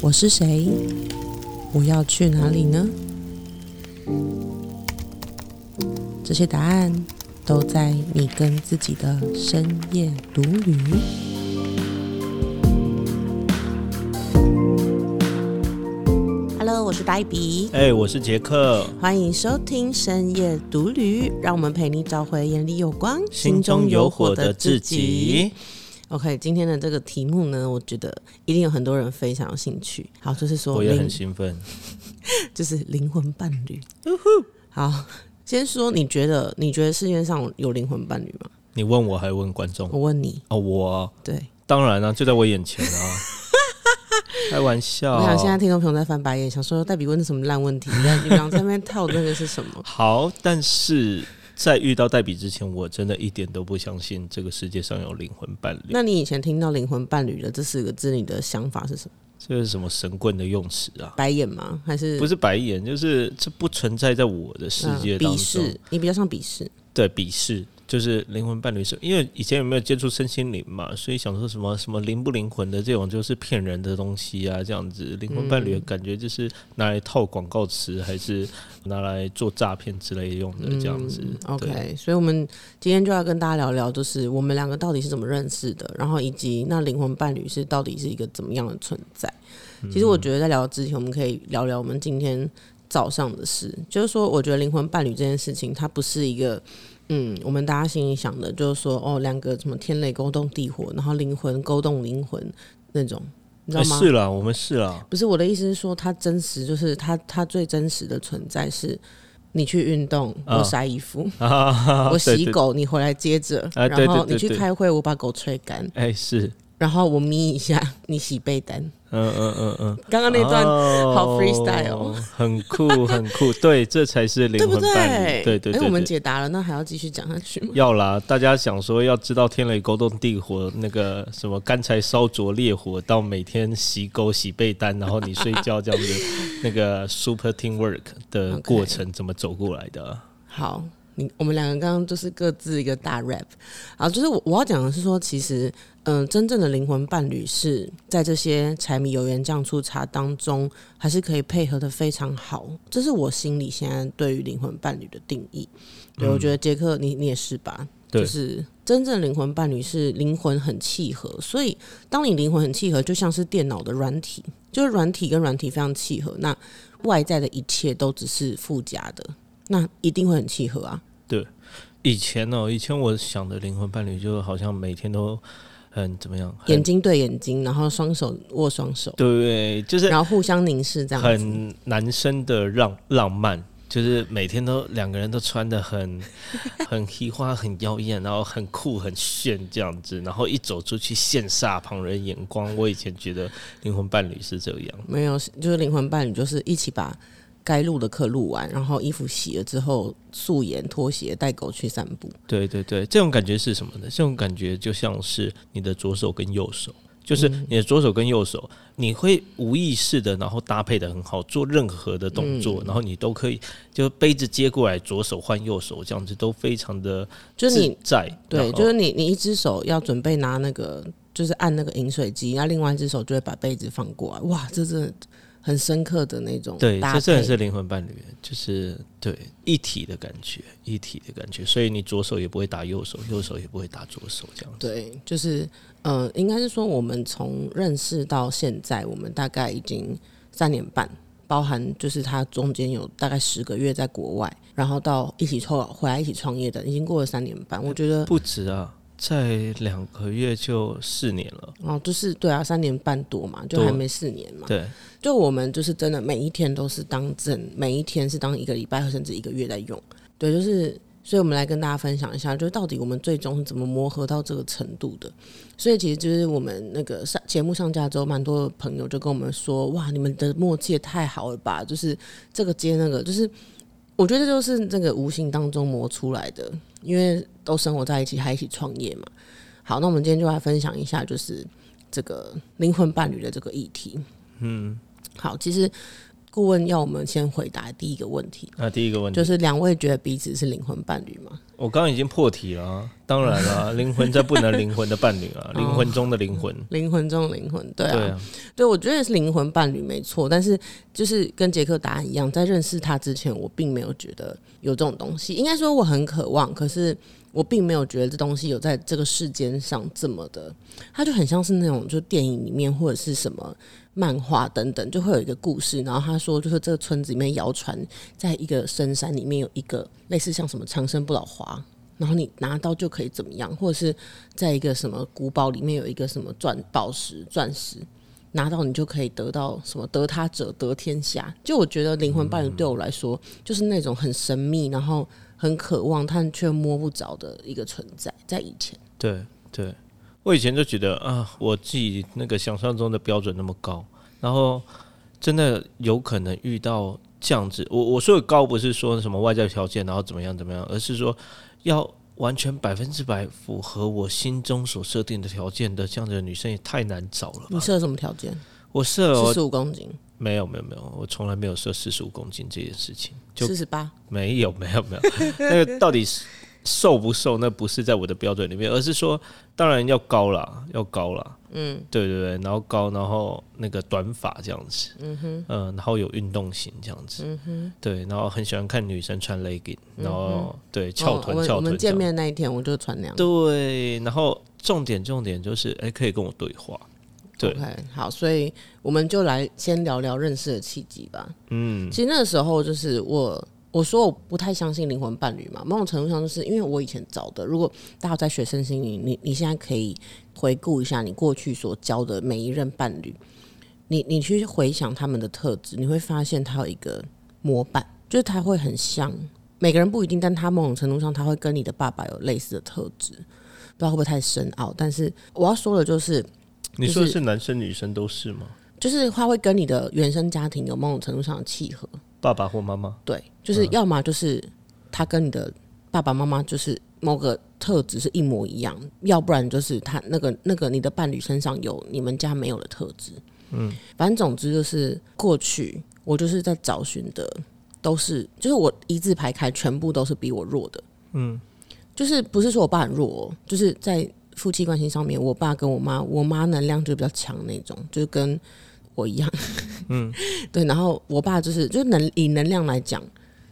我是谁？我要去哪里呢？这些答案都在你跟自己的深夜独旅。Hello，我是黛比，哎、我是杰克，欢迎收听深夜独旅，让我们陪你找回眼里有光、心中有火的自己。OK，今天的这个题目呢，我觉得一定有很多人非常有兴趣。好，就是说我也很兴奋。就是灵魂伴侣。好，先说你觉得你觉得世界上有灵魂伴侣吗？你问我还问观众我问你，哦，我啊对，当然啊，就在我眼前啊，开玩笑。我想现在听众朋友在翻白眼，想说戴比问的什么烂问题？你在你刚在那边套那个是什么？好，但是在遇到黛比之前，我真的一点都不相信这个世界上有灵魂伴侣。那你以前听到灵魂伴侣的这四个字，你的想法是什么？这是什么神棍的用词啊？白眼吗？还是不是白眼，就是这不存在在我的世界嗯当中。鄙视？你比较像鄙视。对鄙视，就是灵魂伴侣是，因为以前有没有接触身心灵嘛，所以想说什么什么灵不灵魂的这种就是骗人的东西啊，这样子灵魂伴侣的感觉就是拿来套广告词，还是拿来做诈骗之类用的这样子。嗯 OK，所以我们今天就要跟大家聊聊，就是我们两个到底是怎么认识的，然后以及那灵魂伴侣是到底是一个怎么样的存在。其实我觉得在聊之前，我们可以聊聊我们今天早上的事，就是说，我觉得灵魂伴侣这件事情，它不是一个。嗯，我们大家心里想的就是说，哦，两个什么天雷勾动地火，然后灵魂勾动灵魂那种，你知道哎吗？是了，我们是了，不是我的意思是说，它真实就是它它最真实的存在是，你去运动，啊我晒衣服，啊我对对。洗狗，你回来接着，啊然后你去开会，我把狗吹干，哎是，然后我眯一下，你洗被单。嗯嗯嗯嗯，刚刚那段哦好 freestyle 哦很酷很酷，对，这才是灵魂伴对？侣，对对对哎，我们解答了，那还要继续讲下去吗？要啦，大家想说要知道天雷勾动地火，那个什么干柴烧灼烈火，到每天洗狗洗被单，然后你睡觉这样子，那个 super teamwork 的过程怎么走过来的啊？好，你我们两个刚刚就是各自一个大 rap，啊，就是我我要讲的是说，其实，嗯、真正的灵魂伴侣是在这些柴米油盐酱醋茶当中，还是可以配合的非常好。这是我心里现在对于灵魂伴侣的定义。对，我觉得杰克你你也是吧？对就是真正灵魂伴侣是灵魂很契合，所以当你灵魂很契合，就像是电脑的软体，就是软体跟软体非常契合，那外在的一切都只是附加的，那一定会很契合啊。对以前哦，以前我想的灵魂伴侣就好像每天都很怎么样，眼睛对眼睛，然后双手握双手，对，就是然后互相凝视，这样。很男生的浪浪漫，就是每天都两个人都穿的很 很奇花、很妖艳，然后很酷、很炫这样子，然后一走出去羡煞旁人眼光。我以前觉得灵魂伴侣是这样，没有，就是灵魂伴侣，就是一起把该录的课录完，然后衣服洗了之后，素颜拖鞋带狗去散步。对对对，这种感觉是什么呢？这种感觉就像是你的左手跟右手。就是你的左手跟右手，你会无意识的，然后搭配的很好，做任何的动作，然后你都可以就杯子接过来，左手换右手，这样子都非常的就是你在。对，就是你，你一只手要准备拿那个，就是按那个饮水机，然后另外一只手就会把杯子放过来。哇，这真的很深刻的那种对。这真的是灵魂伴侣，就是对一体的感觉，一体的感觉。所以你左手也不会打右手，右手也不会打左手，这样子。对，就是呃，应该是说我们从认识到现在，我们大概已经三年半，包含就是他中间有大概十个月在国外，然后到一起创回来一起创业的，已经过了三年半。我觉得不止啊，在两个月就四年了。哦，就是对啊，三年半多嘛，就还没四年嘛。对，就我们就是真的每一天都是当正，每一天是当一个礼拜甚至一个月在用。对，就是，所以我们来跟大家分享一下，就是到底我们最终是怎么磨合到这个程度的。所以其实就是我们那个上节目上架之后，蛮多朋友就跟我们说，哇，你们的默契也太好了吧！就是这个接那个，就是我觉得这就是这个无形当中磨出来的，因为都生活在一起，还一起创业嘛。好，那我们今天就来分享一下，就是这个灵魂伴侣的这个议题。嗯，好，其实顾问要我们先回答第一个问题，那第一个问题就是两位觉得彼此是灵魂伴侣吗？我刚刚已经破题了啊，当然了，灵魂在不能灵魂的伴侣啊，灵魂中的灵魂，灵魂中的灵魂，对啊，对啊，对，我觉得是灵魂伴侣没错，但是就是跟杰克答案一样，在认识他之前，我并没有觉得有这种东西。应该说我很渴望，可是我并没有觉得这东西有在这个世间上这么的，它就很像是那种就电影里面或者是什么漫画等等，就会有一个故事，然后他说就是这个村子里面谣传，在一个深山里面有一个类似像什么长生不老花。然后你拿到就可以怎么样，或者是在一个什么古堡里面有一个什么钻宝石、钻石，拿到你就可以得到什么得他者得天下。就我觉得灵魂伴侣对我来说，就是那种很神秘，然后很渴望但却摸不着的一个存在。在以前，对对，我以前就觉得啊，我自己那个想象中的标准那么高，然后真的有可能遇到这样子。我我说的高不是说什么外在条件，然后怎么样怎么样，而是说。要完全百分之百符合我心中所设定的条件的这样的女生也太难找了。你设什么条件？我设四十五公斤。没有没有没有，我从来没有设四十五公斤这件事情。四十八？没有没有没有，那个到底是？瘦不瘦，那不是在我的标准里面，而是说，当然要高啦，要高啦。嗯，对对对，然后高，然后那个短发这样子，嗯哼，嗯，然后有运动型这样子，嗯哼，对，然后很喜欢看女生穿 legging，然后对翘臀翘臀。我们见面那一天我就穿那样。对，然后重点重点就是，哎，可以跟我对话。对，好，所以我们就来先聊聊认识的契机吧。嗯，其实那个时候就是我。我说我不太相信灵魂伴侣嘛，某种程度上就是因为我以前找的。如果大家在学生心灵，你你现在可以回顾一下你过去所交的每一任伴侣，你你去回想他们的特质，你会发现他有一个模板，就是他会很像每个人不一定，但他某种程度上他会跟你的爸爸有类似的特质，不知道会不会太深奥。但是我要说的就是，你说的是男生女生都是吗？就是他会跟你的原生家庭有某种程度上的契合。爸爸或妈妈，对，就是要么就是他跟你的爸爸妈妈就是某个特质是一模一样，要不然就是他那个那个你的伴侣身上有你们家没有的特质。嗯，反正总之就是过去我就是在找寻的都是，就是我一字排开，全部都是比我弱的。嗯，就是不是说我爸很弱，就是在夫妻关系上面，我爸跟我妈，我妈能量就比较强那种，就是跟。我一样，嗯，对，然后我爸就是，就能以能量来讲，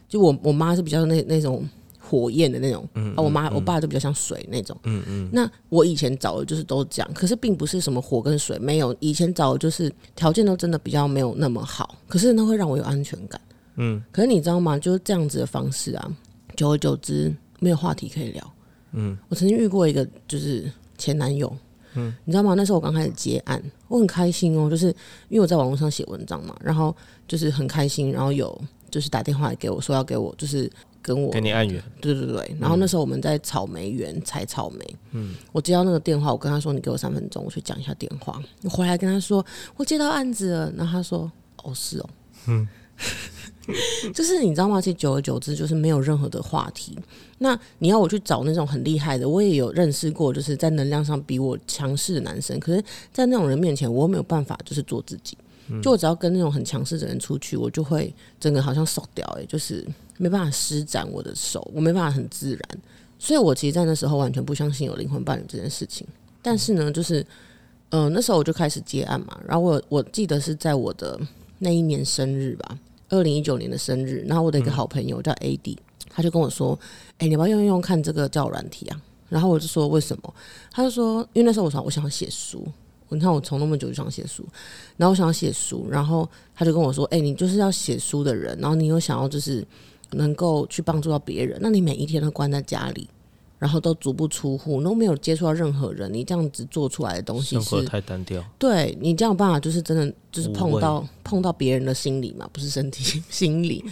就我我妈是比较那那种火焰的那种，嗯，啊，我妈我爸就比较像水那种，嗯嗯。那我以前找的就是都这样，可是并不是什么火跟水，没有，以前找的就是条件都真的比较没有那么好，可是那会让我有安全感，嗯。可是你知道吗？就是这样子的方式啊，久而久之没有话题可以聊，嗯。我曾经遇过一个就是前男友。嗯，你知道吗？那时候我刚开始接案，我很开心哦，就是因为我在网络上写文章嘛，然后就是很开心，然后有就是打电话给我说要给我就是跟我给你按源，对对对。然后那时候我们在草莓园采草莓，嗯，我接到那个电话，我跟他说你给我三分钟，我去讲一下电话。我回来跟他说我接到案子了，然后他说哦是哦，嗯。就是你知道吗？其实久而久之，就是没有任何的话题。那你要我去找那种很厉害的，我也有认识过，就是在能量上比我强势的男生。可是，在那种人面前，我没有办法，就是做自己。就我只要跟那种很强势的人出去，我就会整个好像手掉，哎，就是没办法施展我的手，我没办法很自然。所以我其实，在那时候完全不相信有灵魂伴侣这件事情。但是呢，就是，呃，那时候我就开始接案嘛。然后我我记得是在我的那一年生日吧。二零一九年的生日，然后我的一个好朋友叫 AD，他就跟我说：“哎，你要不要用用看这个叫软体啊？”然后我就说：“为什么？”他就说：“因为那时候我想我想要写书，你看我从那么久就想写书，然后我想要写书，然后他就跟我说：‘哎，你就是要写书的人，然后你又想要就是能够去帮助到别人，那你每一天都关在家里。’”然后都足不出户，都没有接触到任何人。你这样子做出来的东西，生活太单调。对你这样办法，就是真的就是碰到碰到别人的心理嘛，不是身体 心理。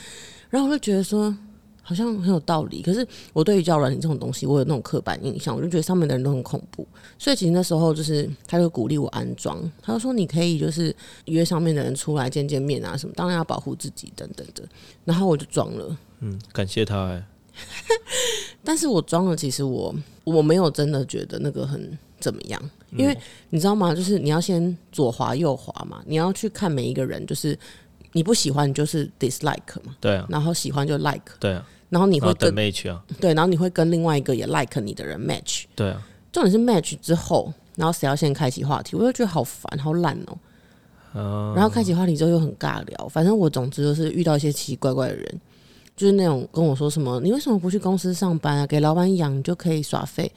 然后我就觉得说，好像很有道理。可是我对于教软体这种东西，我有那种刻板印象，我就觉得上面的人都很恐怖。所以其实那时候就是他就鼓励我安装，他就说你可以就是约上面的人出来见见面啊什么，当然要保护自己等等的。然后我就装了，嗯，感谢他。但是我装了，其实我我没有真的觉得那个很怎么样，因为你知道吗？就是你要先左滑右滑嘛，你要去看每一个人，就是你不喜欢你就是 dislike 嘛，对啊，然后喜欢就 like，对啊，然后你会跟 match 啊，对，然后你会跟另外一个也 like 你的人 match。对啊，重点是 match 之后，然后谁要先开启话题，我就觉得好烦，好懒哦、嗯然后开启话题之后又很尬聊，反正我总之就是遇到一些奇奇怪怪的人，就是那种跟我说什么，你为什么不去公司上班啊？给老板养你就可以耍废。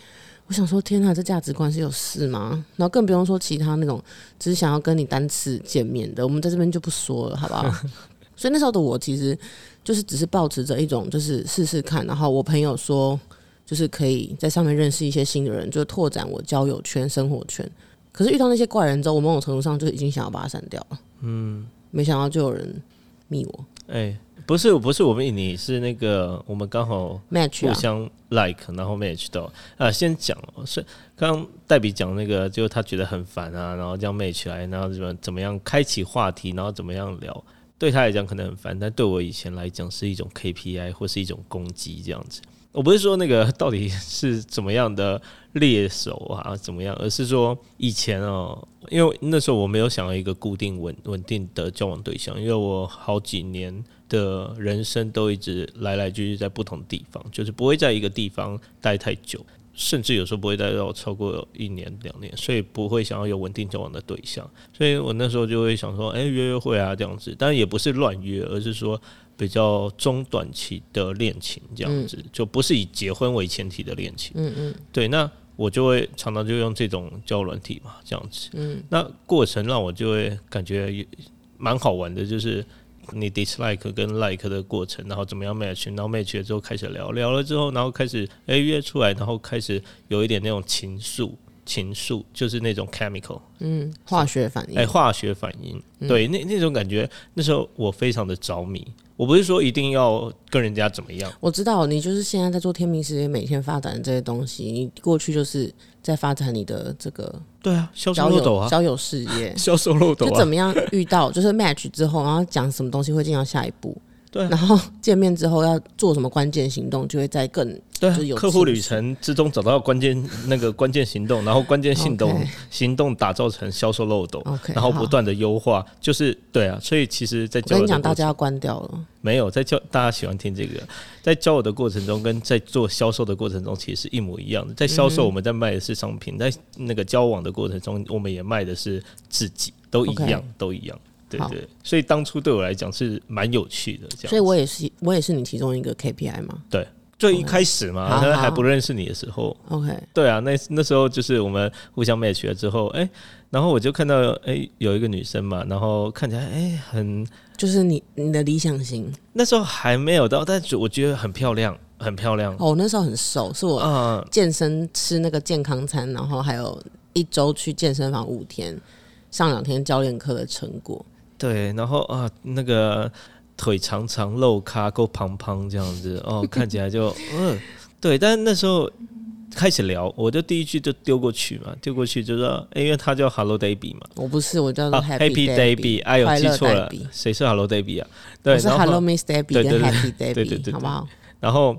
我想说，天哪，这价值观是有事吗？然后更不用说其他那种只是想要跟你单次见面的，我们在这边就不说了，好不好？所以那时候的我其实就是只是保持着一种就是试试看，然后我朋友说就是可以在上面认识一些新的人，就拓展我交友圈、生活圈。可是遇到那些怪人之后，我某种程度上就已经想要把他删掉了。嗯，没想到就有人密我哎、不是不是我们你是那个我们刚好 match 啊，互相 like，然后 match 到啊。先讲哦，是刚刚黛比讲那个，就他觉得很烦啊，然后这样 match 来，然后怎么怎么样开启话题，然后怎么样聊，对他来讲可能很烦，但对我以前来讲是一种 KPI 或是一种攻击这样子。我不是说那个到底是怎么样的猎手啊，怎么样，而是说以前哦，因为那时候我没有想要一个固定稳稳定的交往对象，因为我好几年的人生都一直来来去去在不同地方，就是不会在一个地方待太久，甚至有时候不会待到超过一年两年，所以不会想要有稳定交往的对象，所以我那时候就会想说，哎、约约会啊这样子，但也不是乱约，而是说比较中短期的恋情这样子，就不是以结婚为前提的恋情。嗯嗯对，那我就会常常就用这种交友软体嘛，这样子。嗯，那过程让我就会感觉也蛮好玩的，就是你 dislike 跟 like 的过程，然后怎么样 match，然后 match 了之后开始聊，聊了之后，然后开始诶约出来，然后开始有一点那种情愫，情愫就是那种 chemical，嗯，化学反应，哎、化学反应，对，那那种感觉，那时候我非常的着迷。我不是说一定要跟人家怎么样，我知道你就是现在在做天命事业，每天发展的这些东西，你过去就是在发展你的这个对啊，销售交漏斗啊，友交友事业。销售漏斗啊。就怎，么样遇到，就是 match 之后，然后讲什么东西会进到下一步，对啊然后见面之后要做什么关键行动，就会在更对啊就是有客户旅程之中找到关键那个关键行动，然后关键行动行动打造成销售漏斗 OK，然后不断的优化，就是对啊，所以其实，在我跟你讲，大家要关掉了。没有在交，大家喜欢听这个，在交友的过程中跟在做销售的过程中，其实是一模一样的。在销嗯售，我们在卖的是商品；在那个交往的过程中，我们也卖的是自己，都一样都一样。对对，所以当初对我来讲是蛮有趣的，这样。所以我也是，我也是你其中一个 KPI 嘛。最一开始嘛，他还不认识你的时候，OK，对啊，那那时候就是我们互相 match 了之后，哎、然后我就看到哎、有一个女生嘛，然后看起来哎、很就是你你的理想型。那时候还没有到，但是我觉得很漂亮，很漂亮。哦，我那时候很瘦，是我啊、健身吃那个健康餐，然后还有一周去健身房五天，上两天教练课的成果。对，然后啊，那个腿长长、肉咖够胖胖这样子，哦，看起来就嗯，对。但是那时候开始聊，我就第一句就丢过去嘛，丢过去就说，哎因为他叫 Hello Davy 嘛，我不是，我叫做啊 Happy Davy，哎呦，记错了谁是 Hello Davy 啊？对，我是 Hello Miss Debbie 跟对对对 Happy 对对对好不好？然后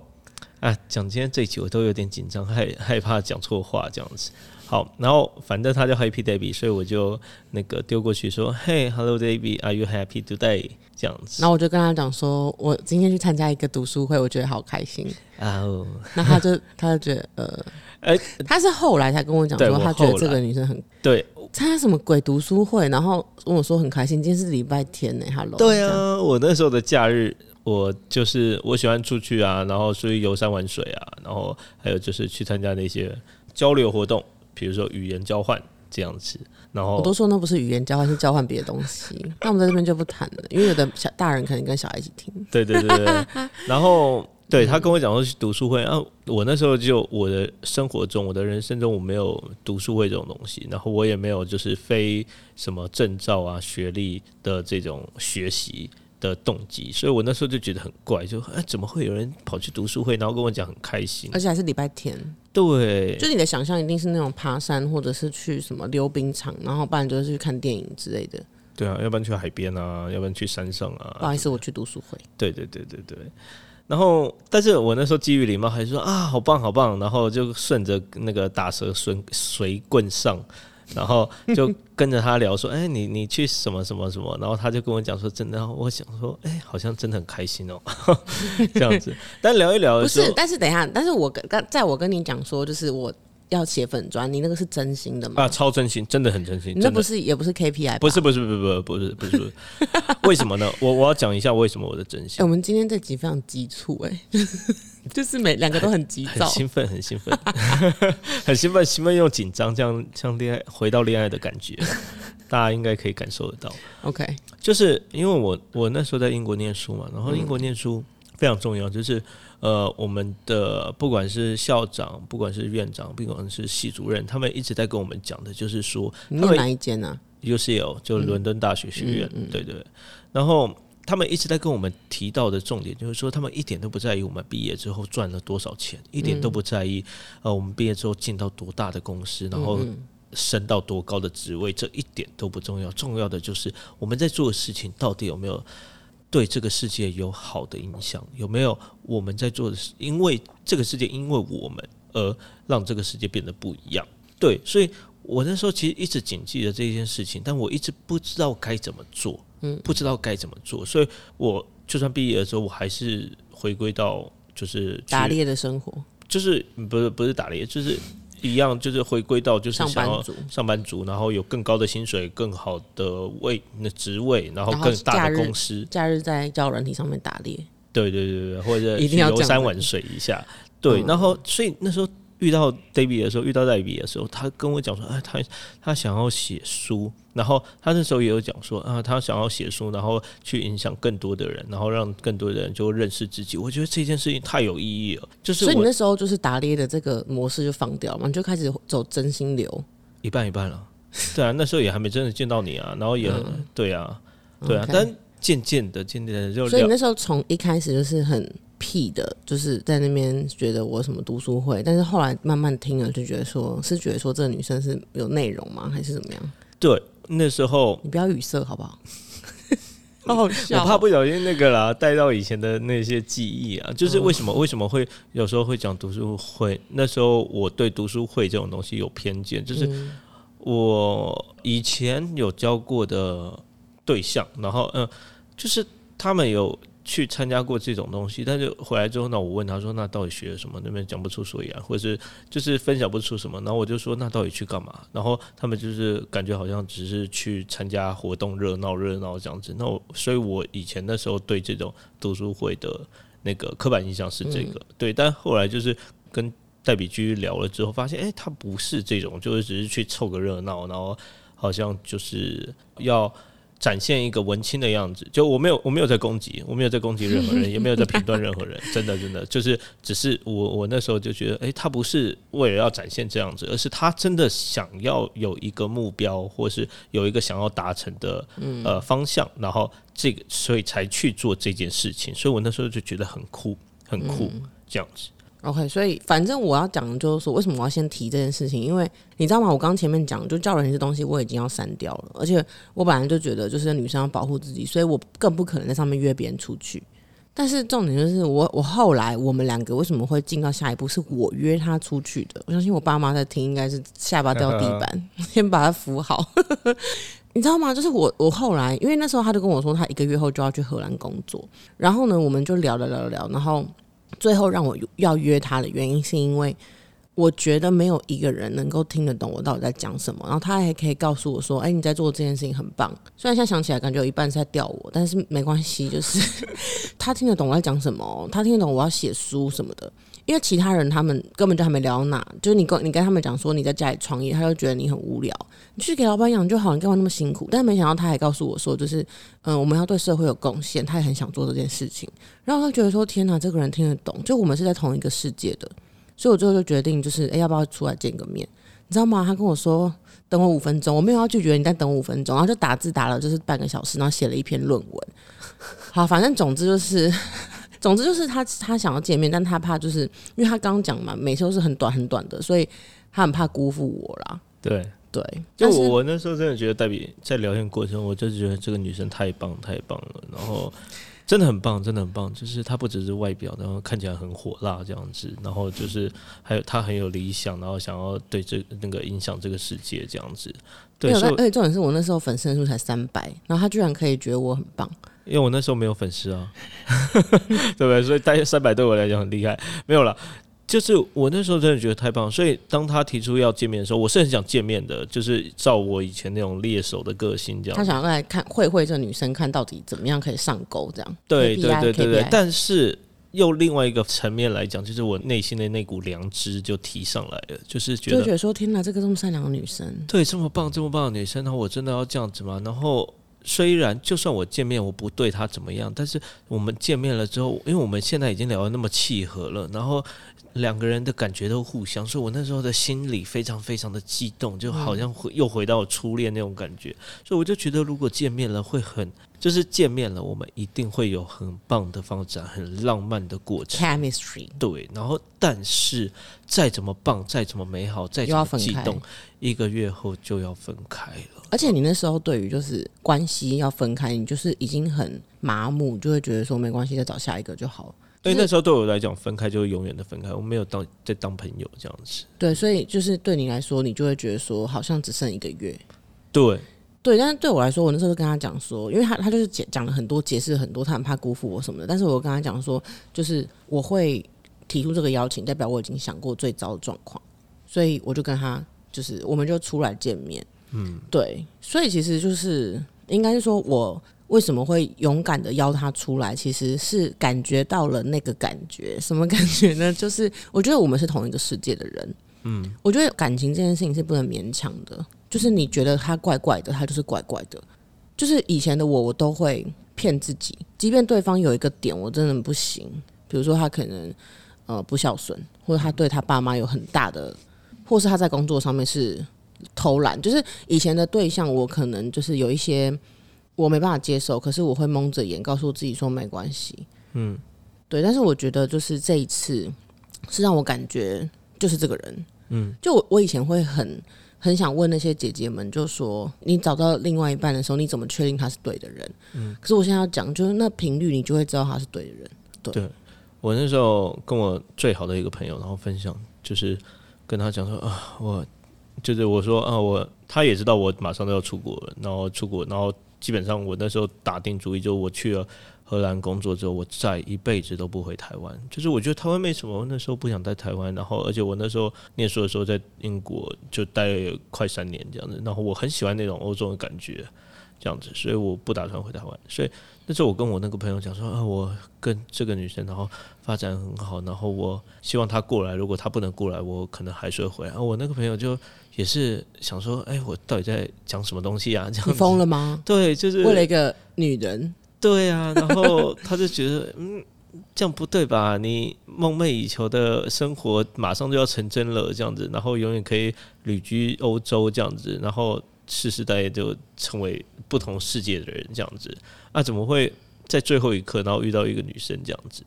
啊，讲今天这一集我都有点紧张，害害怕讲错话这样子。好，然后反正他叫 Happy Davy，所以我就那个丢过去说，Hey，Hello Davy，Are you happy today？这样子然后我就跟他讲说，我今天去参加一个读书会，我觉得好开心。啊哦，那他就他就觉得呃，哎他是后来才跟我讲说，他觉得这个女生很对参加什么鬼读书会，然后跟我说很开心，今天是礼拜天呢，Hello。对，啊，我那时候的假日。我就是我喜欢出去啊，然后出去游山玩水啊，然后还有就是去参加那些交流活动，比如说语言交换这样子。然后我都说那不是语言交换，是交换别的东西。那我们在这边就不谈了，因为有的小大人可能跟小孩一起听。对对对对，然后对他跟我讲说去读书会，啊，我那时候就我的生活中，我的人生中我没有读书会这种东西，然后我也没有就是非什么证照啊、学历的这种学习的动机，所以我那时候就觉得很怪，就哎怎么会有人跑去读书会，然后跟我讲很开心而？且还是礼拜天，对，就你的想象一定是那种爬山，或者是去什么溜冰场，然后不然就是去看电影之类的。对啊，要不然去海边啊，要不然去山上啊，不好意思，我去读书会。对对对对对。然后，但是我那时候基于礼貌，还是说啊，好棒好棒，然后就顺着那个打蛇随随棍上，然后就跟着他聊说，哎，你你去什么什么什么，然后他就跟我讲说，真的，我想说，哎，好像真的很开心哦，这样子。但聊一聊，不是，但是等一下，但是我跟刚在我跟你讲说，就是我。要写粉砖，你那个是真心的吗？啊，超真心，真的很真心。那不是也不是 KPI？不是不是不是不是不是不是不是。为什么呢？我我要讲一下为什么我的真心。我们今天这集非常急促，哎，就是每两个都很急躁，很兴奋，很兴奋，很兴奋，兴奋又紧张，这样像恋爱回到恋爱的感觉，大家应该可以感受得到。OK，就是因为我我那时候在英国念书嘛，然后英国念书非常重要，就是。呃，我们的不管是校长，不管是院长，不管是系主任，他们一直在跟我们讲的，就是说，你哪一间呢？UCL 就伦敦大学学院，对对。然后他们一直在跟我们提到的重点，就是说，他们一点都不在意我们毕业之后赚了多少钱，一点都不在意呃，我们毕业之后进到多大的公司，然后升到多高的职位，这一点都不重要。重要的就是我们在做的事情到底有没有。对这个世界有好的影响，有没有我们在做的事？因为这个世界因为我们而让这个世界变得不一样。对，所以我那时候其实一直谨记着这件事情，但我一直不知道该怎么做，嗯，不知道该怎么做。所以我就算毕业的时候，我还是回归到就是打猎的生活，就是不是不是打猎，就是。一样就是回归到就是想要上班族，然后有更高的薪水、更好的位那职位，然后更大的公司。假日在交软体上面打猎，对对对对，或者游山玩水一下，对。然后所以那时候。遇到 David 的时候，遇到黛比的时候，他跟我讲说：“哎，他他想要写书，然后他那时候也有讲说啊，他想要写书，然后去影响更多的人，然后让更多的人就认识自己。我觉得这件事情太有意义了。就是所以你那时候就是打猎的这个模式就放掉嘛，你就开始走真心流，一半一半了。对啊，那时候也还没真的见到你啊，然后也对啊，对啊，但渐渐的、渐渐的就所以那时候从一开始就是很。屁的，就是在那边觉得我什么读书会，但是后来慢慢听了，就觉得说是觉得说这个女生是有内容吗，还是怎么样？对，那时候你不要语塞好不好？好好笑，我怕不小心那个啦，带到以前的那些记忆啊。就是为什么为什么会有时候会讲读书会？那时候我对读书会这种东西有偏见，就是我以前有教过的对象，然后嗯，就是他们有。去参加过这种东西，但是回来之后呢，我问他说：“那到底学了什么？”那边讲不出所以然，或者是就是分享不出什么。然后我就说：“那到底去干嘛？”然后他们就是感觉好像只是去参加活动，热闹热闹这样子。那我所以，我以前那时候对这种读书会的那个刻板印象是这个，对。但后来就是跟戴比居聊了之后，发现哎，他不是这种，就是只是去凑个热闹，然后好像就是要。展现一个文青的样子，就我没有，我没有在攻击，我没有在攻击任何人，也没有在评断任何人，真的，真的，就是只是我，我那时候就觉得，诶，他不是为了要展现这样子，而是他真的想要有一个目标，或是有一个想要达成的呃方向，然后这个，所以才去做这件事情，所以我那时候就觉得很酷，很酷，这样子。OK，所以反正我要讲的就是说，为什么我要先提这件事情？因为你知道吗？我刚刚前面讲，就叫人这东西我已经要删掉了，而且我本来就觉得，就是女生要保护自己，所以我更不可能在上面约别人出去。但是重点就是，我我后来我们两个为什么会进到下一步？是我约他出去的。我相信我爸妈在听，应该是下巴掉地板，先把他扶好。你知道吗？就是我我后来，因为那时候他就跟我说，他一个月后就要去荷兰工作，然后呢，我们就聊了聊聊，然后。最后让我要约他的原因，是因为我觉得没有一个人能够听得懂我到底在讲什么。然后他还可以告诉我说：“哎，你在做这件事情很棒。”虽然现在想起来，感觉有一半是在吊我，但是没关系，就是 他听得懂我在讲什么，他听得懂我要写书什么的。因为其他人他们根本就还没聊到哪，就是你跟你跟他们讲说你在家里创业，他就觉得你很无聊，你去给老板养就好，你干嘛那么辛苦？但没想到他还告诉我说，就是嗯，我们要对社会有贡献，他也很想做这件事情。然后他觉得说，天哪，这个人听得懂，就我们是在同一个世界的，所以我最后就决定，就是哎，要不要出来见个面？你知道吗？他跟我说等我五分钟，我没有要拒绝你，但等我五分钟，然后就打字打了就是半个小时，然后写了一篇论文。好，反正总之就是。总之就是他他想要见面，但他怕就是因为他刚刚讲嘛，每次都是很短很短的，所以他很怕辜负我啦。对对，就我那时候真的觉得黛比在聊天过程，我就觉得这个女生太棒太棒了。然后真的很棒，真的很棒。就是他不只是外表，然后看起来很火辣这样子，然后就是还有他很有理想，然后想要对这那个影响这个世界这样子。对，而且重点是我那时候粉丝人数才三百，然后他居然可以觉得我很棒，因为我那时候没有粉丝啊，对不对？所以大约三百对我来讲很厉害。没有了。就是我那时候真的觉得太棒，所以当他提出要见面的时候，我是很想见面的。就是照我以前那种猎手的个性，这样他想要来看会会这女生，看到底怎么样可以上钩，这样对对对对对。但是又另外一个层面来讲，就是我内心的那股良知就提上来了，就是觉得觉得说天哪，这个这么善良的女生，对这么棒这么棒的女生，那我真的要这样子吗？然后虽然就算我见面我不对他怎么样，但是我们见面了之后，因为我们现在已经聊得那么契合了，然后。两个人的感觉都互相，所以我那时候的心里非常非常的激动，就好像回又回到初恋那种感觉，所以我就觉得如果见面了会很，就是见面了，我们一定会有很棒的发展，很浪漫的过程。Chemistry 对，然后但是再怎么棒，再怎么美好，再怎么激动，一个月后就要分开了。而且你那时候对于就是关系要分开，你就是已经很麻木，就会觉得说没关系，再找下一个就好了。所以那时候对我来讲，分开就是永远的分开，我没有当在当朋友这样子。对，所以就是对你来说，你就会觉得说，好像只剩一个月。对，对，但是对我来说，我那时候就跟他讲说，因为他他就是解讲了很多，解释很多，他很怕辜负我什么的。但是我跟他讲说，就是我会提出这个邀请，代表我已经想过最糟的状况，所以我就跟他就是我们就出来见面。嗯，对，所以其实就是应该是说我。为什么会勇敢的邀他出来？其实是感觉到了那个感觉，什么感觉呢？就是我觉得我们是同一个世界的人。嗯，我觉得感情这件事情是不能勉强的。就是你觉得他怪怪的，他就是怪怪的。就是以前的我，我都会骗自己，即便对方有一个点我真的不行，比如说他可能呃不孝顺，或者他对他爸妈有很大的，或是他在工作上面是偷懒。就是以前的对象，我可能就是有一些。我没办法接受，可是我会蒙着眼告诉自己说没关系。嗯，对。但是我觉得就是这一次是让我感觉就是这个人。嗯，就我我以前会很很想问那些姐姐们，就说你找到另外一半的时候，你怎么确定他是对的人？嗯，可是我现在要讲，就是那频率你就会知道他是对的人。对，我那时候跟我最好的一个朋友，然后分享，就是跟他讲说啊，我就是我说啊，我他也知道我马上都要出国了，然后出国，然后。基本上我那时候打定主意，就我去了荷兰工作之后，我再一辈子都不回台湾。就是我觉得台湾没什么，那时候不想在台湾。然后，而且我那时候念书的时候在英国就待了快三年这样子。然后我很喜欢那种欧洲的感觉，这样子，所以我不打算回台湾。所以那时候我跟我那个朋友讲说啊，我跟这个女生然后发展很好，然后我希望她过来。如果她不能过来，我可能还是会回来。我那个朋友就。也是想说，哎，我到底在讲什么东西啊？这样你疯了吗？对，就是为了一个女人。对啊，然后他就觉得，嗯，这样不对吧？你梦寐以求的生活马上就要成真了，这样子，然后永远可以旅居欧洲，这样子，然后世世代代就成为不同世界的人，这样子，啊，怎么会在最后一刻，然后遇到一个女生这样子？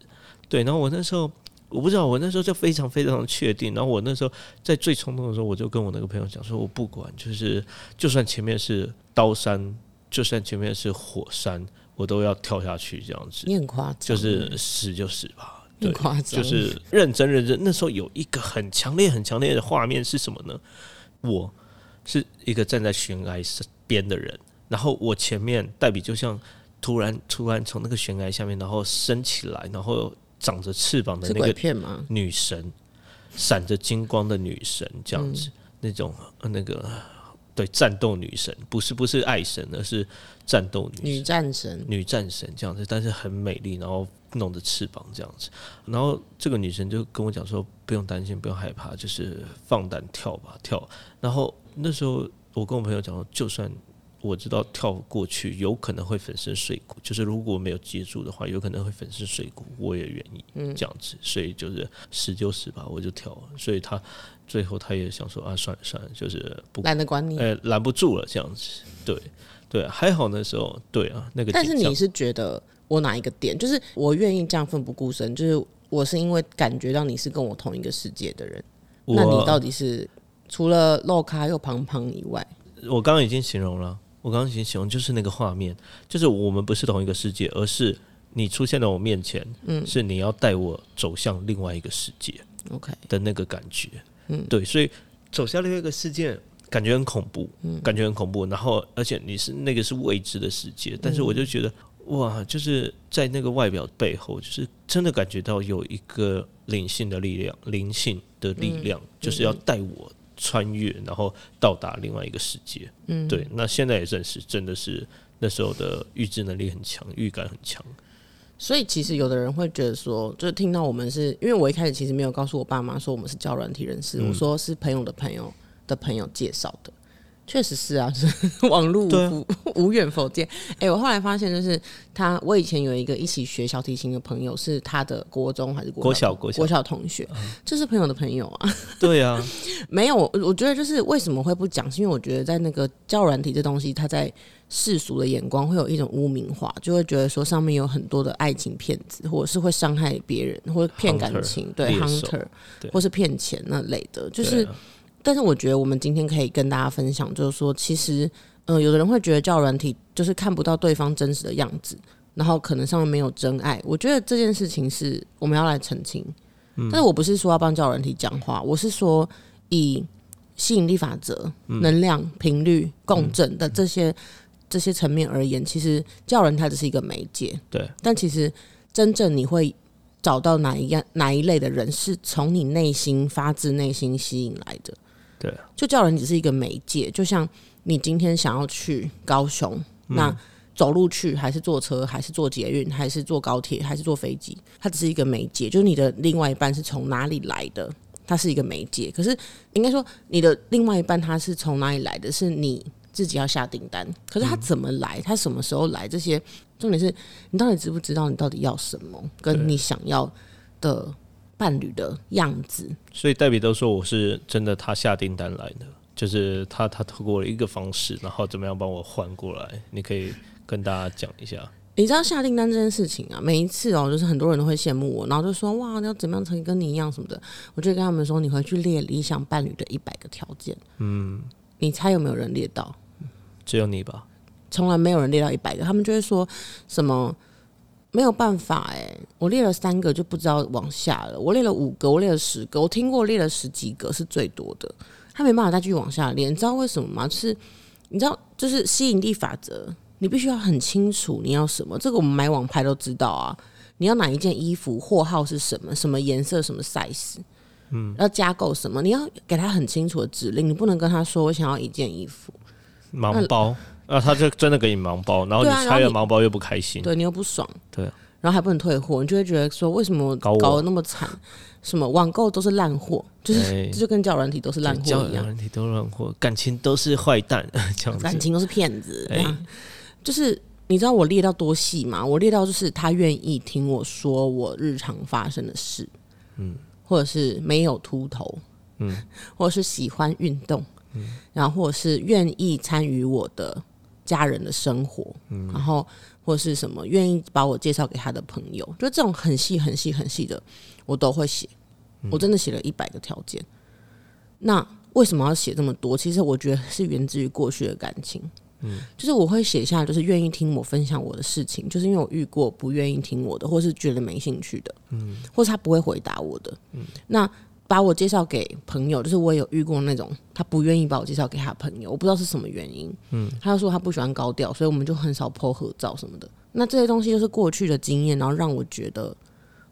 对，然后我那时候。我不知道，我那时候就非常非常确定。然后我那时候在最冲动的时候，我就跟我那个朋友讲说：“我不管，就是就算前面是刀山，就算前面是火山，我都要跳下去。”这样子，你很夸张，就是死就死吧，对夸张，就是认真认真。那时候有一个很强烈、很强烈的画面是什么呢？我是一个站在悬崖边的人，然后我前面黛比就像突然突然从那个悬崖下面，然后升起来，然后。长着翅膀的那个女神，闪着金光的女神，这样子，那种那个对战斗女神，不是不是爱神，而是战斗女女战神，女战神这样子，但是很美丽，然后弄着翅膀这样子，然后这个女神就跟我讲说，不用担心，不用害怕，就是放胆跳吧，跳。然后那时候我跟我朋友讲说，就算。我知道跳过去有可能会粉身碎骨，就是如果没有接住的话，有可能会粉身碎骨。我也愿意这样子，所以就是死就死吧，我就跳。所以他最后他也想说啊，算了算了，就是不懒得管你，哎，拦不住了这样子。对对，还好那时候，对啊，那个。但是你是觉得我哪一个点，就是我愿意这样奋不顾身，就是我是因为感觉到你是跟我同一个世界的人，那你到底是除了露咖又胖胖以外，我刚刚已经形容了。我刚刚已经形容就是那个画面，就是我们不是同一个世界，而是你出现在我面前，嗯，是你要带我走向另外一个世界，OK 的那个感觉，嗯，对，所以走向另外一个世界，感觉很恐怖，嗯，感觉很恐怖。然后，而且你是那个是未知的世界，但是我就觉得，哇，就是在那个外表背后，就是真的感觉到有一个灵性的力量，灵性的力量，就是要带我穿越，然后到达另外一个世界，嗯，对。那现在也认识，真的是那时候的预知能力很强，预感很强。所以其实有的人会觉得说，就是听到我们是因为我一开始其实没有告诉我爸妈说我们是教软体人士，我说是朋友的朋友的朋友介绍的，确实是啊，是 网络无 无远否见。哎，我后来发现就是他，我以前有一个一起学小提琴的朋友，是他的国中还是国小国小同学，这是朋友的朋友啊。对啊，没有，我觉得就是为什么会不讲，是因为我觉得在那个教软体这东西，它在。世俗的眼光会有一种污名化，就会觉得说上面有很多的爱情骗子，或者是会伤害别人，或者骗感情，对 hunter，或是骗钱那类的。就是，但是我觉得我们今天可以跟大家分享，就是说，其实，呃，有的人会觉得叫软体就是看不到对方真实的样子，然后可能上面没有真爱。我觉得这件事情是我们要来澄清。但是我不是说要帮叫软体讲话，我是说以吸引力法则、能量、频率、共振的这些。这些层面而言，其实叫人他只是一个媒介，对。但其实真正你会找到哪一样哪一类的人，是从你内心发自内心吸引来的，对。就叫人只是一个媒介，就像你今天想要去高雄，那走路去，还是坐车，还是坐捷运，还是坐高铁，还是坐飞机，它只是一个媒介。就是你的另外一半是从哪里来的，它是一个媒介。可是应该说，你的另外一半他是从哪里来的，是你。自己要下订单，可是他怎么来？他什么时候来？这些重点是你到底知不知道你到底要什么，跟你想要的伴侣的样子。所以代比都说我是真的，他下订单来的，就是他他透过了一个方式，然后怎么样帮我换过来？你可以跟大家讲一下。你知道下订单这件事情啊，每一次哦，就是很多人都会羡慕我，然后就说哇，你要怎么样才跟你一样什么的？我就跟他们说，你回去列理想伴侣的一百个条件。嗯，你猜有没有人列到？只有你吧，从来没有人列到一百个，他们就会说什么没有办法哎，我列了三个就不知道往下了，我列了五个，我列了十个，我听过列了十几个是最多的，他没办法再继续往下列，你知道为什么吗？就是你知道，就是吸引力法则，你必须要很清楚你要什么，这个我们买网拍都知道啊，你要哪一件衣服，货号是什么，什么颜色，什么 size，嗯，要加购什么，你要给他很清楚的指令，你不能跟他说我想要一件衣服。盲包啊，他就真的给你盲包，然后你拆了盲包又不开心，对你又不爽，对，然后还不能退货，你就会觉得说为什么搞搞得那么惨？什么网购都是烂货，就是这就跟教软体都是烂货一样，软体都烂货，感情都是坏蛋，这样感情都是骗子。就是你知道我列到多细吗？我列到就是他愿意听我说我日常发生的事，嗯，或者是没有秃头，嗯，或者是喜欢运动。然后或者是愿意参与我的家人的生活，嗯，然后或者是什么愿意把我介绍给他的朋友，就这种很细很细很细的，我都会写。我真的写了一百个条件。那为什么要写这么多？其实我觉得是源自于过去的感情，嗯，就是我会写下，就是愿意听我分享我的事情，就是因为我遇过不愿意听我的，或是觉得没兴趣的，嗯，或是他不会回答我的，嗯，那。把我介绍给朋友，就是我有遇过那种他不愿意把我介绍给他朋友，我不知道是什么原因。嗯，他就说他不喜欢高调，所以我们就很少 po 合照什么的。那这些东西就是过去的经验，然后让我觉得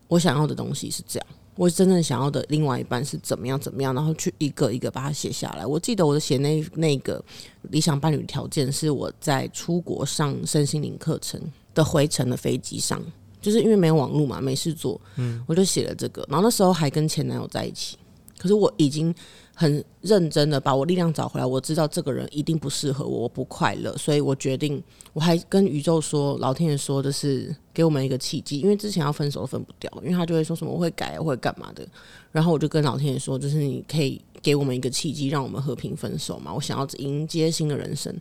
我想要的东西是这样，我真正想要的另外一半是怎么样怎么样，然后去一个一个把它写下来。我记得我的写那那个理想伴侣条件是我在出国上身心灵课程的回程的飞机上。就是因为没有网络嘛，没事做，嗯，我就写了这个。然后那时候还跟前男友在一起，可是我已经很认真的把我力量找回来。我知道这个人一定不适合我，我不快乐，所以我决定，我还跟宇宙说，老天爷说的是给我们一个契机，因为之前要分手都分不掉，因为他就会说什么我会改我会干嘛的。然后我就跟老天爷说，就是你可以给我们一个契机，让我们和平分手嘛。我想要迎接新的人生。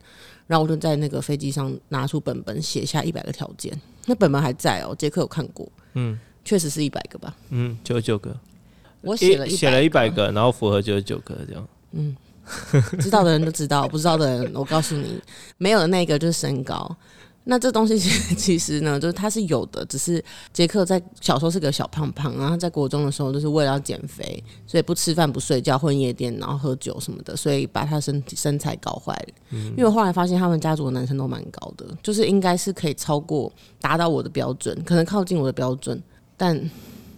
然后我就在那个飞机上拿出本本，写下一百个条件。那本本还在哦，杰克有看过，嗯，确实是一百个吧，嗯，九十九个，我写了写了一百个，然后符合九十九个这样，嗯，知道的人都知道，不知道的人，我告诉你，没有的那个就是身高，那这东西其实其实呢，就是它是有的，只是杰克在小时候是个小胖胖，然后在国中的时候就是为了要减肥，所以不吃饭不睡觉，混夜店，然后喝酒什么的，所以把他身体身材搞坏了。因为我后来发现他们家族的男生都蛮高的，就是应该是可以超过达到我的标准，可能靠近我的标准，但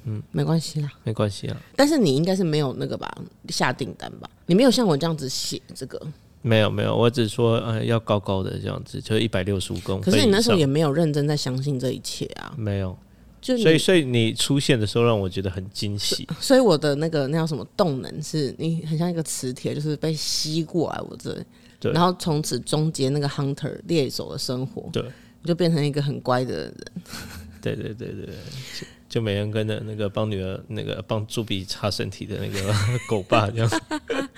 嗯没关系啦，没关系啊。但是你应该是没有那个吧，下订单吧？你没有像我这样子写这个。没有没有，我只说呃要高高的这样子，就一百六十五公分。可是你那时候也没有认真在相信这一切啊。没有，就所以所以你出现的时候让我觉得很惊喜。所以我的那个那叫什么动能是你很像一个磁铁，就是被吸过来我这，对，然后从此终结那个 hunter 猎手的生活，对，就变成一个很乖的人。对对对对，就就每人跟着那个帮女儿那个帮朱比擦身体的那个狗爸这样。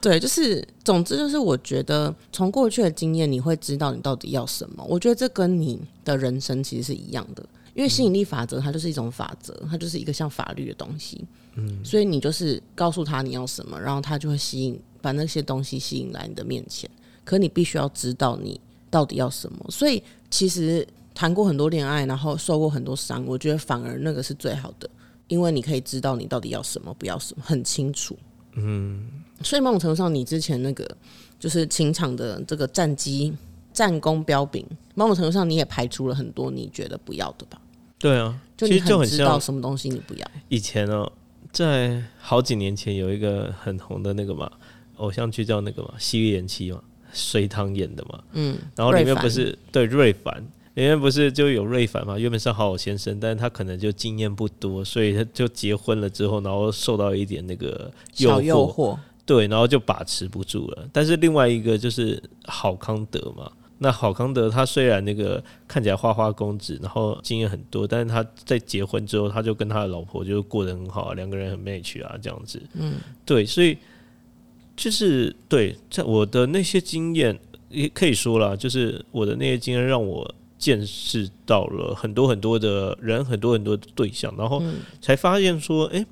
对，就是总之就是我觉得从过去的经验，你会知道你到底要什么。我觉得这跟你的人生其实是一样的，因为吸引力法则它就是一种法则，它就是一个像法律的东西。嗯，所以你就是告诉他你要什么，然后他就会吸引把那些东西吸引来你的面前。可你必须要知道你到底要什么。所以其实谈过很多恋爱，然后受过很多伤，我觉得反而那个是最好的，因为你可以知道你到底要什么，不要什么，很清楚。嗯。所以某种程度上，你之前那个就是情场的这个战机战功彪炳，某种程度上你也排除了很多你觉得不要的吧？对啊，就你很知道什么东西你不要。以前呢，在好几年前有一个很红的那个嘛偶像剧叫那个嘛《西域延期》嘛，隋唐演的嘛，嗯，然后里面不是对瑞凡。里面不是就有瑞凡嘛？原本是好好先生，但是他可能就经验不多，所以他就结婚了之后，然后受到一点那个诱惑。对，然后就把持不住了。但是另外一个就是郝康德嘛，那郝康德他虽然那个看起来花花公子，然后经验很多，但是他在结婚之后，他就跟他的老婆就过得很好，两个人很 match 啊，这样子。嗯，对，所以就是对，在我的那些经验，也可以说了，就是我的那些经验让我见识到了很多很多的人，很多很多的对象，然后才发现说，哎，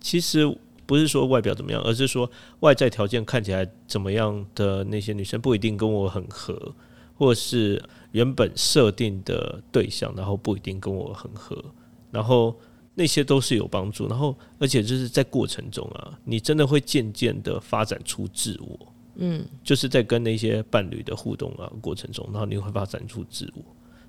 其实。不是说外表怎么样，而是说外在条件看起来怎么样的那些女生不一定跟我很合，或是原本设定的对象，然后不一定跟我很合，然后那些都是有帮助。然后而且就是在过程中啊，你真的会渐渐的发展出自我，嗯，就是在跟那些伴侣的互动啊过程中，然后你会发展出自我。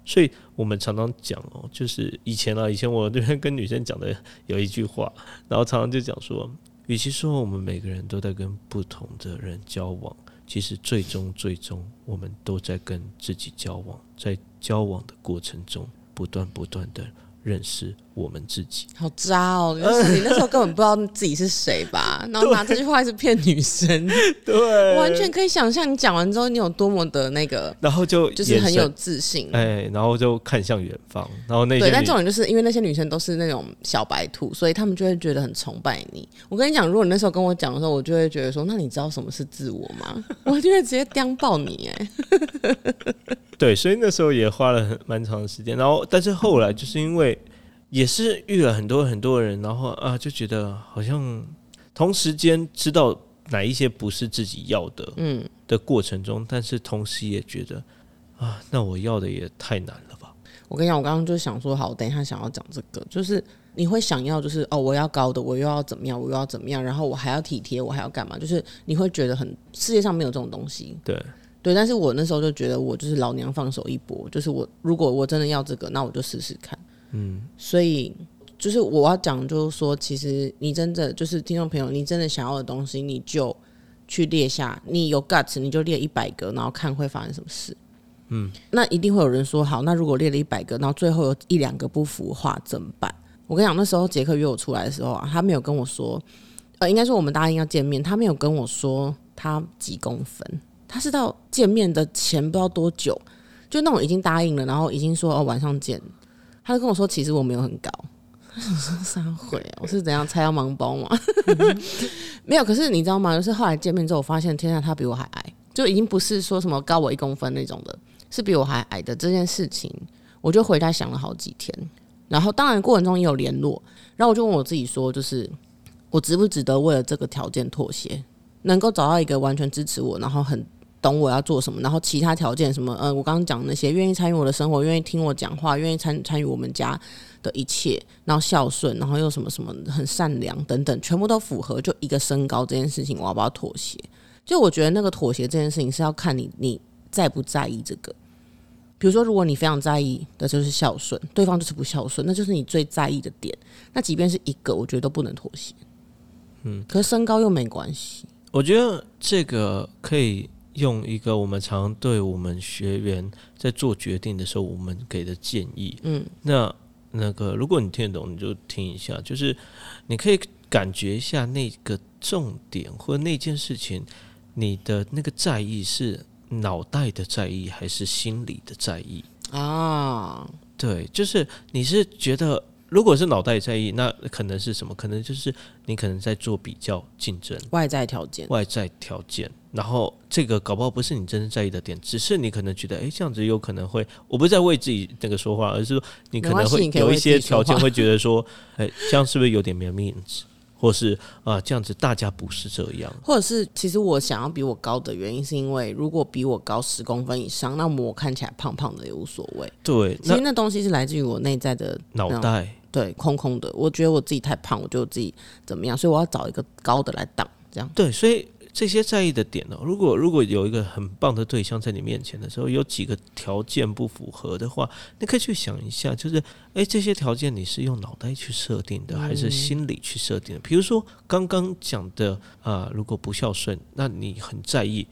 所以我们常常讲哦，就是以前啊，以前我这边跟女生讲的有一句话，然后常常就讲说。与其说我们每个人都在跟不同的人交往，其实最终最终我们都在跟自己交往，在交往的过程中不断不断的认识。我们自己好渣哦！就是你那时候根本不知道自己是谁吧？然后拿这句话是骗女生，对，完全可以想象你讲完之后你有多么的那个，然后就就是很有自信，哎，然后就看向远方，然后那对，但重点就是因为那些女生都是那种小白兔，所以他们就会觉得很崇拜你。我跟你讲，如果你那时候跟我讲的时候，我就会觉得说，那你知道什么是自我吗？我就会直接叼爆你哎！对，所以那时候也花了很蛮长的时间，然后但是后来就是因为。也是遇了很多很多人，然后啊，就觉得好像同时间知道哪一些不是自己要的，嗯，的过程中，但是同时也觉得啊，那我要的也太难了吧。我跟你讲，我刚刚就想说，好，等一下想要讲这个，就是你会想要，就是哦，我要高的，我又要怎么样，我又要怎么样，然后我还要体贴，我还要干嘛？就是你会觉得很世界上没有这种东西，对对。但是我那时候就觉得，我就是老娘放手一搏，就是我如果我真的要这个，那我就试试看。嗯，所以就是我要讲，就是说，其实你真的就是听众朋友，你真的想要的东西，你就去列下。你有 guts，你就列一百个，然后看会发生什么事。嗯，那一定会有人说，好，那如果列了一百个，然后最后有一两个不符话怎么办？我跟你讲，那时候杰克约我出来的时候啊，他没有跟我说，呃，应该说我们答应要见面，他没有跟我说他几公分，他是到见面的前不知道多久，就那种已经答应了，然后已经说哦晚上见。他就跟我说：“其实我没有很高。”我说：“三回啊？我是怎样拆要盲包吗？” 没有。可是你知道吗？就是后来见面之后，我发现天下他比我还矮，就已经不是说什么高我一公分那种的，是比我还矮的这件事情，我就回家想了好几天。然后当然过程中也有联络，然后我就问我自己说：“就是我值不值得为了这个条件妥协？能够找到一个完全支持我，然后很懂我要做什么，然后其他条件什么，呃，我刚刚讲那些，愿意参与我的生活，愿意听我讲话，愿意参参与我们家的一切，然后孝顺，然后又什么什么很善良等等，全部都符合，就一个身高这件事情，我要不要妥协？就我觉得那个妥协这件事情是要看你你在不在意这个。比如说，如果你非常在意的就是孝顺，对方就是不孝顺，那就是你最在意的点。那即便是一个，我觉得都不能妥协。嗯，可是身高又没关系。我觉得这个可以用一个我们常对我们学员在做决定的时候，我们给的建议。嗯，那那个如果你听得懂，你就听一下。就是你可以感觉一下那个重点或那件事情，你的那个在意是。脑袋的在意还是心理的在意啊？对，就是你是觉得，如果是脑袋在意，那可能是什么？可能就是你可能在做比较竞争，外在条件，外在条件。然后这个搞不好不是你真正在意的点，只是你可能觉得，哎，这样子有可能会，我不是在为自己那个说话，而是说你可能会有一些条件会觉得说，哎，这样是不是有点没有面子？或是啊，这样子大家不是这样，或者是其实我想要比我高的原因，是因为如果比我高十公分以上，那么我看起来胖胖的也无所谓。对，其实那东西是来自于我内在的脑袋，对，空空的。我觉得我自己太胖，我觉得自己怎么样，所以我要找一个高的来挡，这样。对，所以。这些在意的点呢？如果如果有一个很棒的对象在你面前的时候，有几个条件不符合的话，你可以去想一下，就是诶，这些条件你是用脑袋去设定的，还是心理去设定的？比如说刚刚讲的啊，如果不孝顺，那你很在意。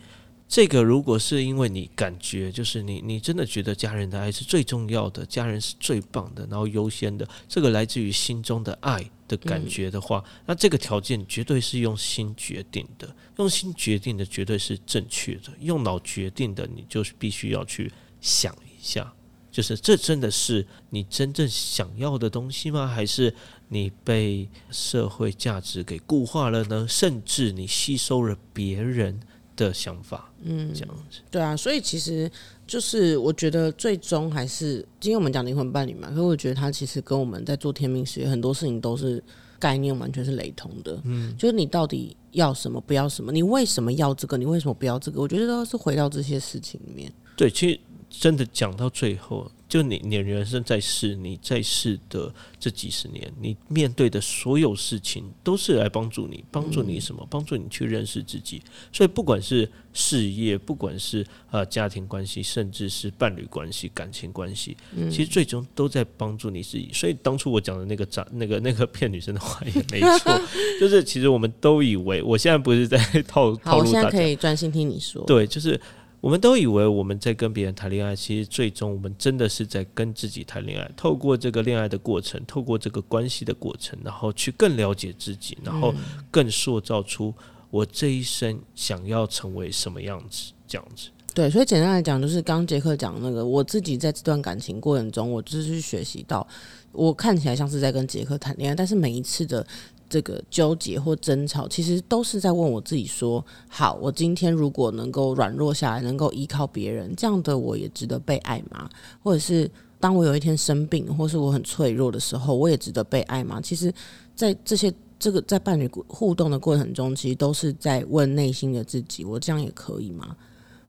这个如果是因为你感觉，就是你你真的觉得家人的爱是最重要的，家人是最棒的，然后优先的，这个来自于心中的爱的感觉的话，那这个条件绝对是用心决定的，用心决定的绝对是正确的，用脑决定的，你就是必须要去想一下，就是这真的是你真正想要的东西吗？还是你被社会价值给固化了呢？甚至你吸收了别人？的想法，嗯，这样子，对啊，所以其实就是我觉得最终还是今天我们讲灵魂伴侣嘛，可是我觉得他其实跟我们在做天命事业很多事情都是概念完全是雷同的，嗯，就是你到底要什么，不要什么，你为什么要这个，你为什么不要这个？我觉得都是回到这些事情里面。对，其实真的讲到最后。就你，你人生在世，你在世的这几十年，你面对的所有事情，都是来帮助你，帮助你什么？帮助你去认识自己。所以，不管是事业，不管是呃家庭关系，甚至是伴侣关系、感情关系，其实最终都在帮助你自己。所以，当初我讲的那个渣、那个那个骗女生的话也没错，就是其实我们都以为，我现在不是在套套路可以专心听你说。对，就是。我们都以为我们在跟别人谈恋爱，其实最终我们真的是在跟自己谈恋爱。透过这个恋爱的过程，透过这个关系的过程，然后去更了解自己，然后更塑造出我这一生想要成为什么样子，这样子。对，所以简单来讲，就是刚杰克讲那个，我自己在这段感情过程中，我就是去学习到，我看起来像是在跟杰克谈恋爱，但是每一次的。这个纠结或争吵，其实都是在问我自己：说好，我今天如果能够软弱下来，能够依靠别人，这样的我也值得被爱吗？或者是当我有一天生病，或是我很脆弱的时候，我也值得被爱吗？其实，在这些这个在伴侣互动的过程中，其实都是在问内心的自己：我这样也可以吗？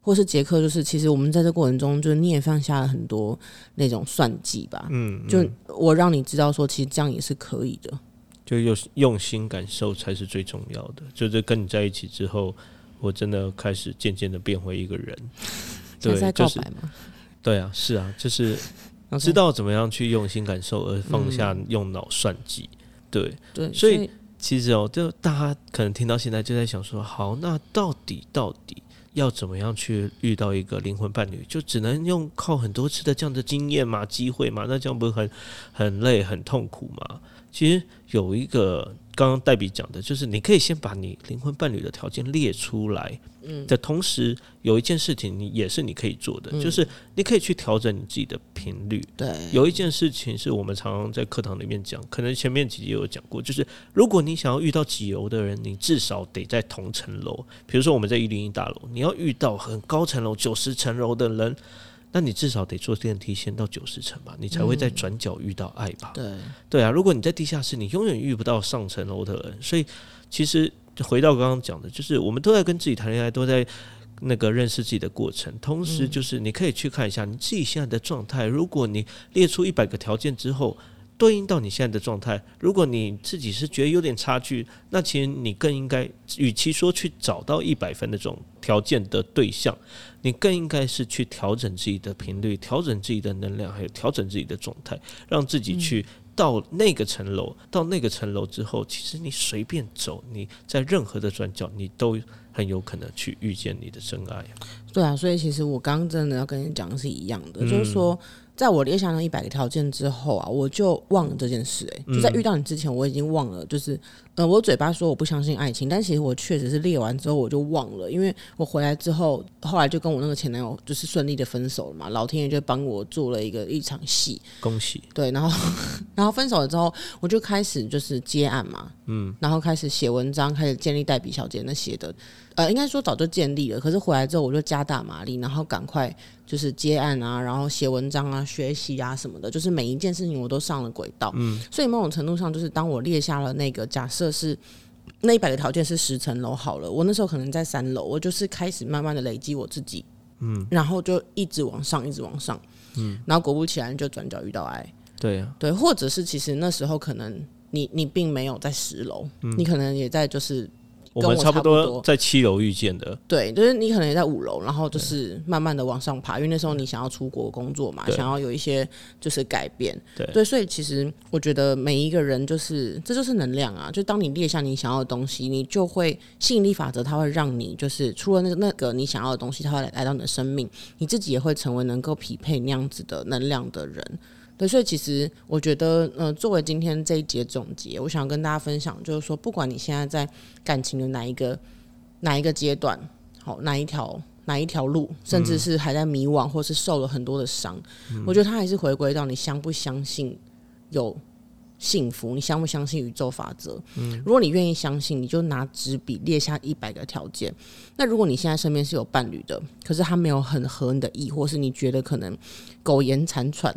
或是杰克，就是其实我们在这过程中，就是你也放下了很多那种算计吧？嗯，就我让你知道说，其实这样也是可以的。就用用心感受才是最重要的。就是跟你在一起之后，我真的开始渐渐的变回一个人。对，就是对啊，是啊，就是知道怎么样去用心感受，而放下用脑算计。对对，所以其实哦，就大家可能听到现在就在想说，好，那到底到底要怎么样去遇到一个灵魂伴侣？就只能用靠很多次的这样的经验嘛、机会嘛？那这样不是很很累、很痛苦吗？其实有一个刚刚黛比讲的，就是你可以先把你灵魂伴侣的条件列出来，嗯，的同时有一件事情你也是你可以做的，就是你可以去调整你自己的频率。对，有一件事情是我们常常在课堂里面讲，可能前面几集有讲过，就是如果你想要遇到几楼的人，你至少得在同层楼。比如说我们在一零一大楼，你要遇到很高层楼九十层楼的人。那你至少得坐电梯先到九十层吧，你才会在转角遇到爱吧？对对啊，如果你在地下室，你永远遇不到上层楼的人。所以，其实回到刚刚讲的，就是我们都在跟自己谈恋爱，都在那个认识自己的过程，同时就是你可以去看一下你自己现在的状态。如果你列出一百个条件之后，对应到你现在的状态，如果你自己是觉得有点差距，那其实你更应该，与其说去找到一百分的这种条件的对象，你更应该是去调整自己的频率，调整自己的能量，还有调整自己的状态，让自己去到那个层楼。到那个层楼之后，其实你随便走，你在任何的转角，你都很有可能去遇见你的真爱。对啊，所以其实我刚刚真的要跟你讲的是一样的，就是说。在我列下那一百个条件之后啊，我就忘了这件事。哎，就在遇到你之前，我已经忘了。就是，呃，我嘴巴说我不相信爱情，但其实我确实是列完之后我就忘了。因为我回来之后，后来就跟我那个前男友就是顺利的分手了嘛。老天爷就帮我做了一个一场戏，恭喜。对，然后，然后分手了之后，我就开始就是接案嘛，嗯，然后开始写文章，开始建立代笔小姐那些的。呃，应该说早就建立了，可是回来之后我就加大马力，然后赶快就是接案啊，然后写文章啊、学习啊什么的，就是每一件事情我都上了轨道。嗯，所以某种程度上，就是当我列下了那个假设是那一百个条件是十层楼好了，我那时候可能在三楼，我就是开始慢慢的累积我自己，嗯，然后就一直往上，一直往上，嗯，然后果不其然就转角遇到爱，对呀，对，或者是其实那时候可能你你并没有在十楼，你可能也在就是。我们差不多在七楼遇见的，对，就是你可能也在五楼，然后就是慢慢的往上爬，因为那时候你想要出国工作嘛，想要有一些就是改变，对，所以其实我觉得每一个人就是这就是能量啊，就当你列下你想要的东西，你就会吸引力法则，它会让你就是除了那那个你想要的东西，它会来到你的生命，你自己也会成为能够匹配那样子的能量的人。对，所以其实我觉得，呃，作为今天这一节总结，我想跟大家分享，就是说，不管你现在在感情的哪一个哪一个阶段，好，哪一条哪一条路，甚至是还在迷惘，或是受了很多的伤，我觉得它还是回归到你相不相信有幸福，你相不相信宇宙法则。嗯，如果你愿意相信，你就拿纸笔列下一百个条件。那如果你现在身边是有伴侣的，可是他没有很合你的意，或是你觉得可能苟延残喘。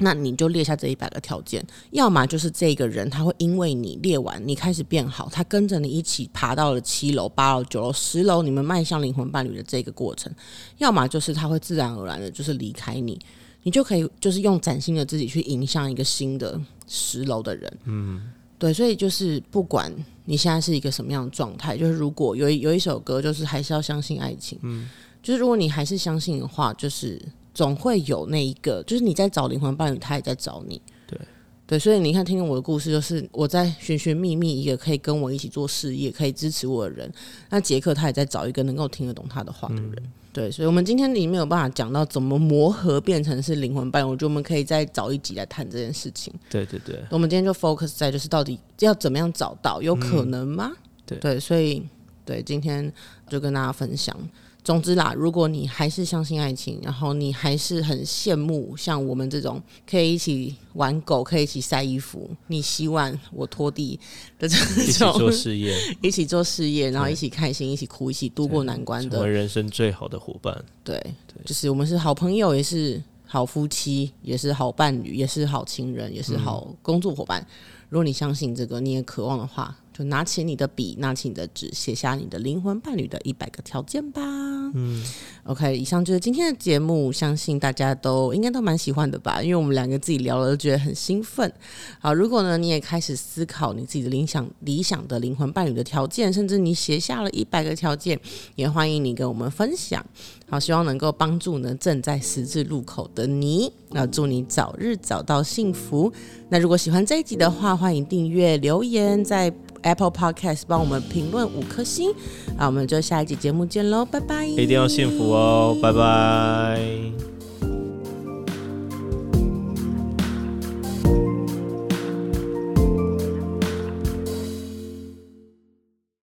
那你就列下这一百个条件，要么就是这个人他会因为你列完，你开始变好，他跟着你一起爬到了七楼、八楼、九楼、十楼，你们迈向灵魂伴侣的这个过程；要么就是他会自然而然的，就是离开你，你就可以就是用崭新的自己去迎向一个新的十楼的人。嗯，对，所以就是不管你现在是一个什么样的状态，就是如果有有一首歌，就是还是要相信爱情。嗯，就是如果你还是相信的话，就是。总会有那一个，就是你在找灵魂伴侣，他也在找你。对对，所以你看，听听我的故事，就是我在寻寻觅觅一个可以跟我一起做事业、可以支持我的人。那杰克他也在找一个能够听得懂他的话的人。对，所以，我们今天里面有办法讲到怎么磨合变成是灵魂伴侣，我觉得我们可以再找一集来谈这件事情。对对对，我们今天就 focus 在就是到底要怎么样找到，有可能吗？对对，所以对，今天就跟大家分享。总之啦，如果你还是相信爱情，然后你还是很羡慕像我们这种可以一起玩狗、可以一起晒衣服，你洗碗我拖地的这种一起做事业，一起做事业，然后一起开心、一起哭、一起度过难关的，成为人生最好的伙伴。对，就是我们是好朋友，也是好夫妻，也是好伴侣，也是好情人，也是好工作伙伴。如果你相信这个，你也渴望的话。就拿起你的笔，拿起你的纸，写下你的灵魂伴侣的一百个条件吧。嗯，OK，以上就是今天的节目，相信大家都应该都蛮喜欢的吧，因为我们两个自己聊了，都觉得很兴奋。好，如果呢你也开始思考你自己的理想理想的灵魂伴侣的条件，甚至你写下了一百个条件，也欢迎你跟我们分享。好，希望能够帮助呢正在十字路口的你。那祝你早日找到幸福。那如果喜欢这一集的话，欢迎订阅、留言，在 Apple Podcast 帮我们评论五颗星。那我们就下一集节目见喽，拜拜！一定要幸福哦，拜拜。